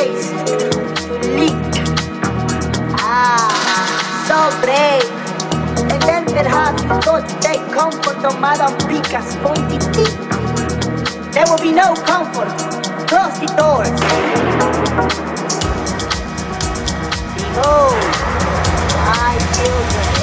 taste, lick. Ah, so brave. And then perhaps you to take comfort on Madame Pica's pointy teeth. There will be no comfort. Close the doors. Behold, my children.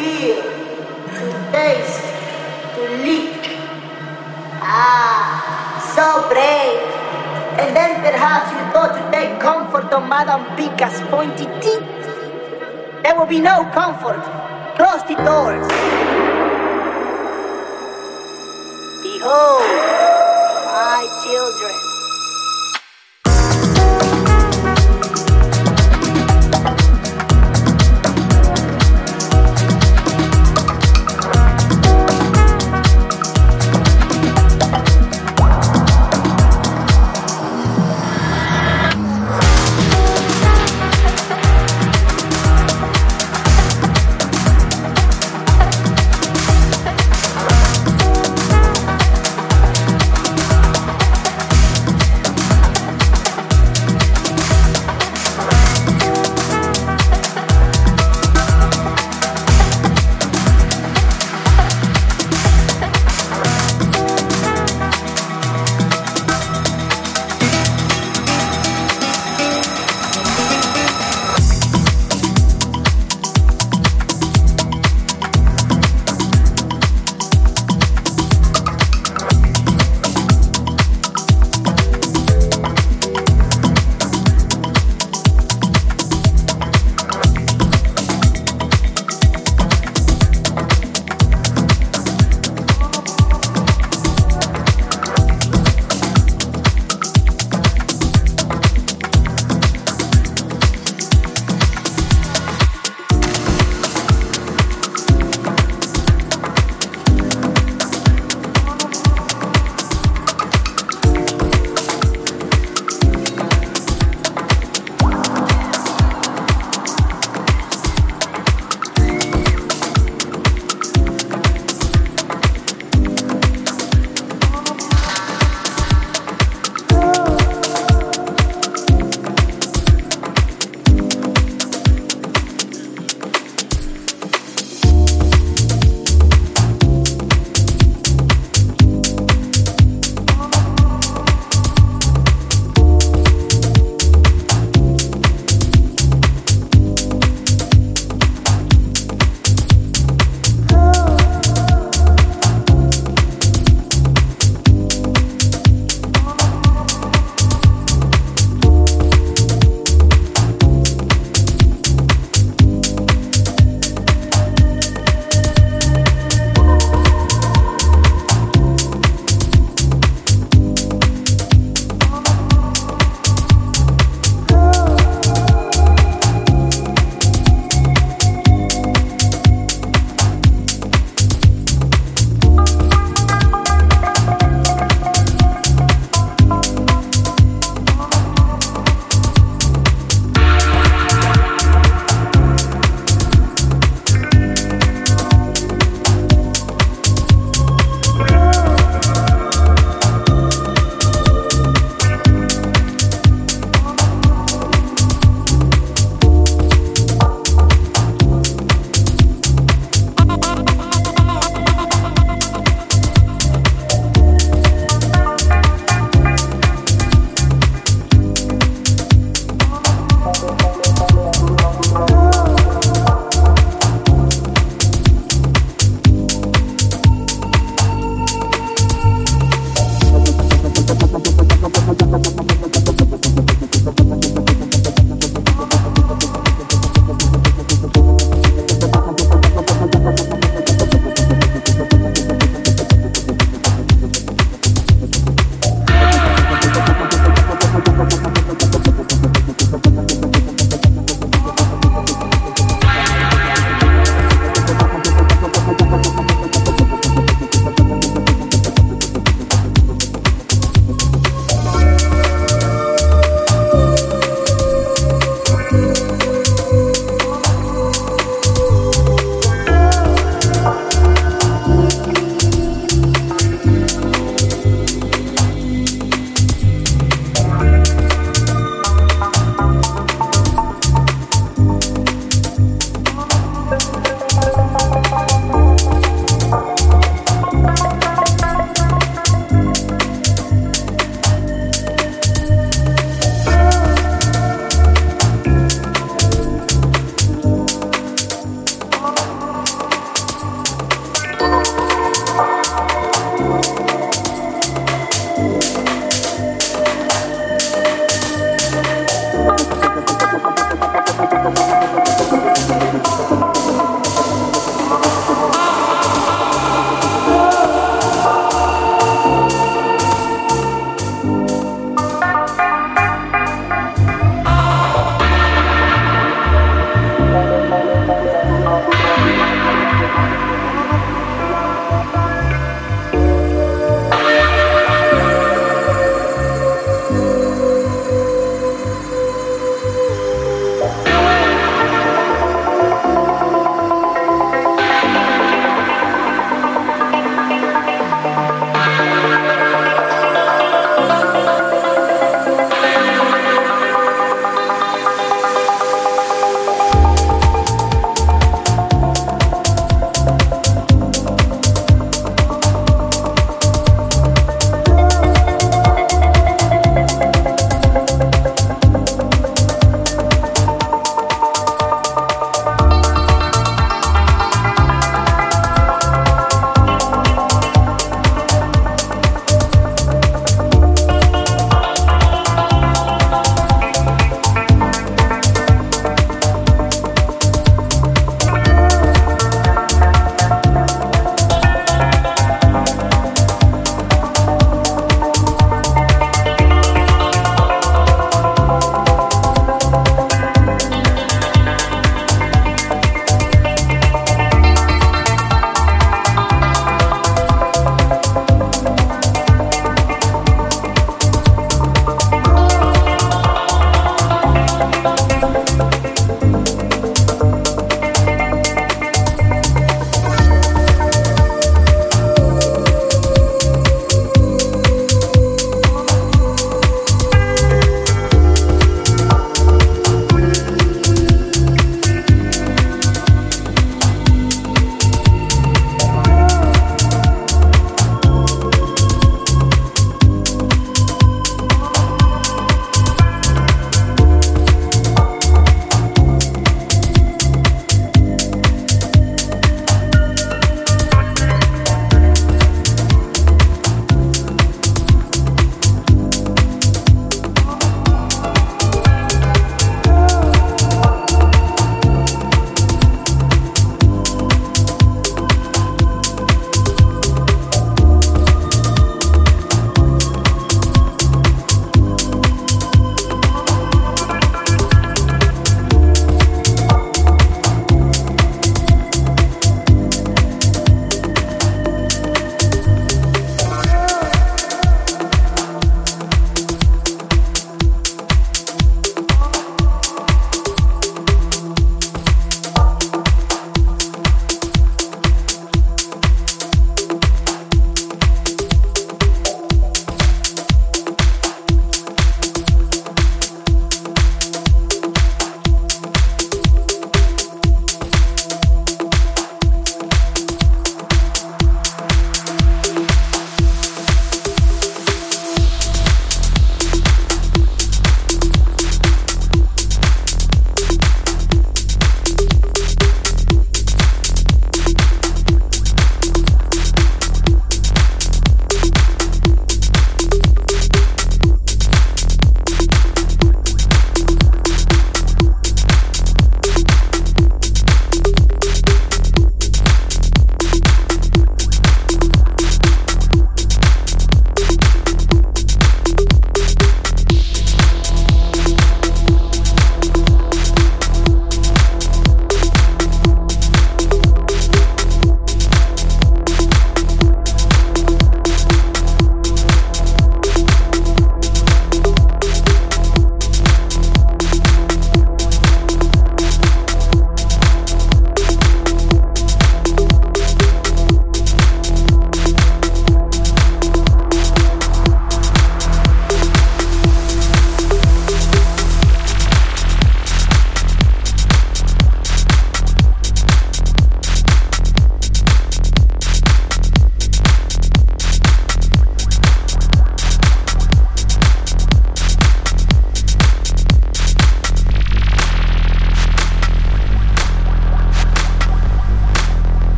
Feel, to taste, to lick. Ah, so brave. And then perhaps you thought to take comfort on Madame Pica's pointy teeth. There will be no comfort. Close the doors. Behold, my children.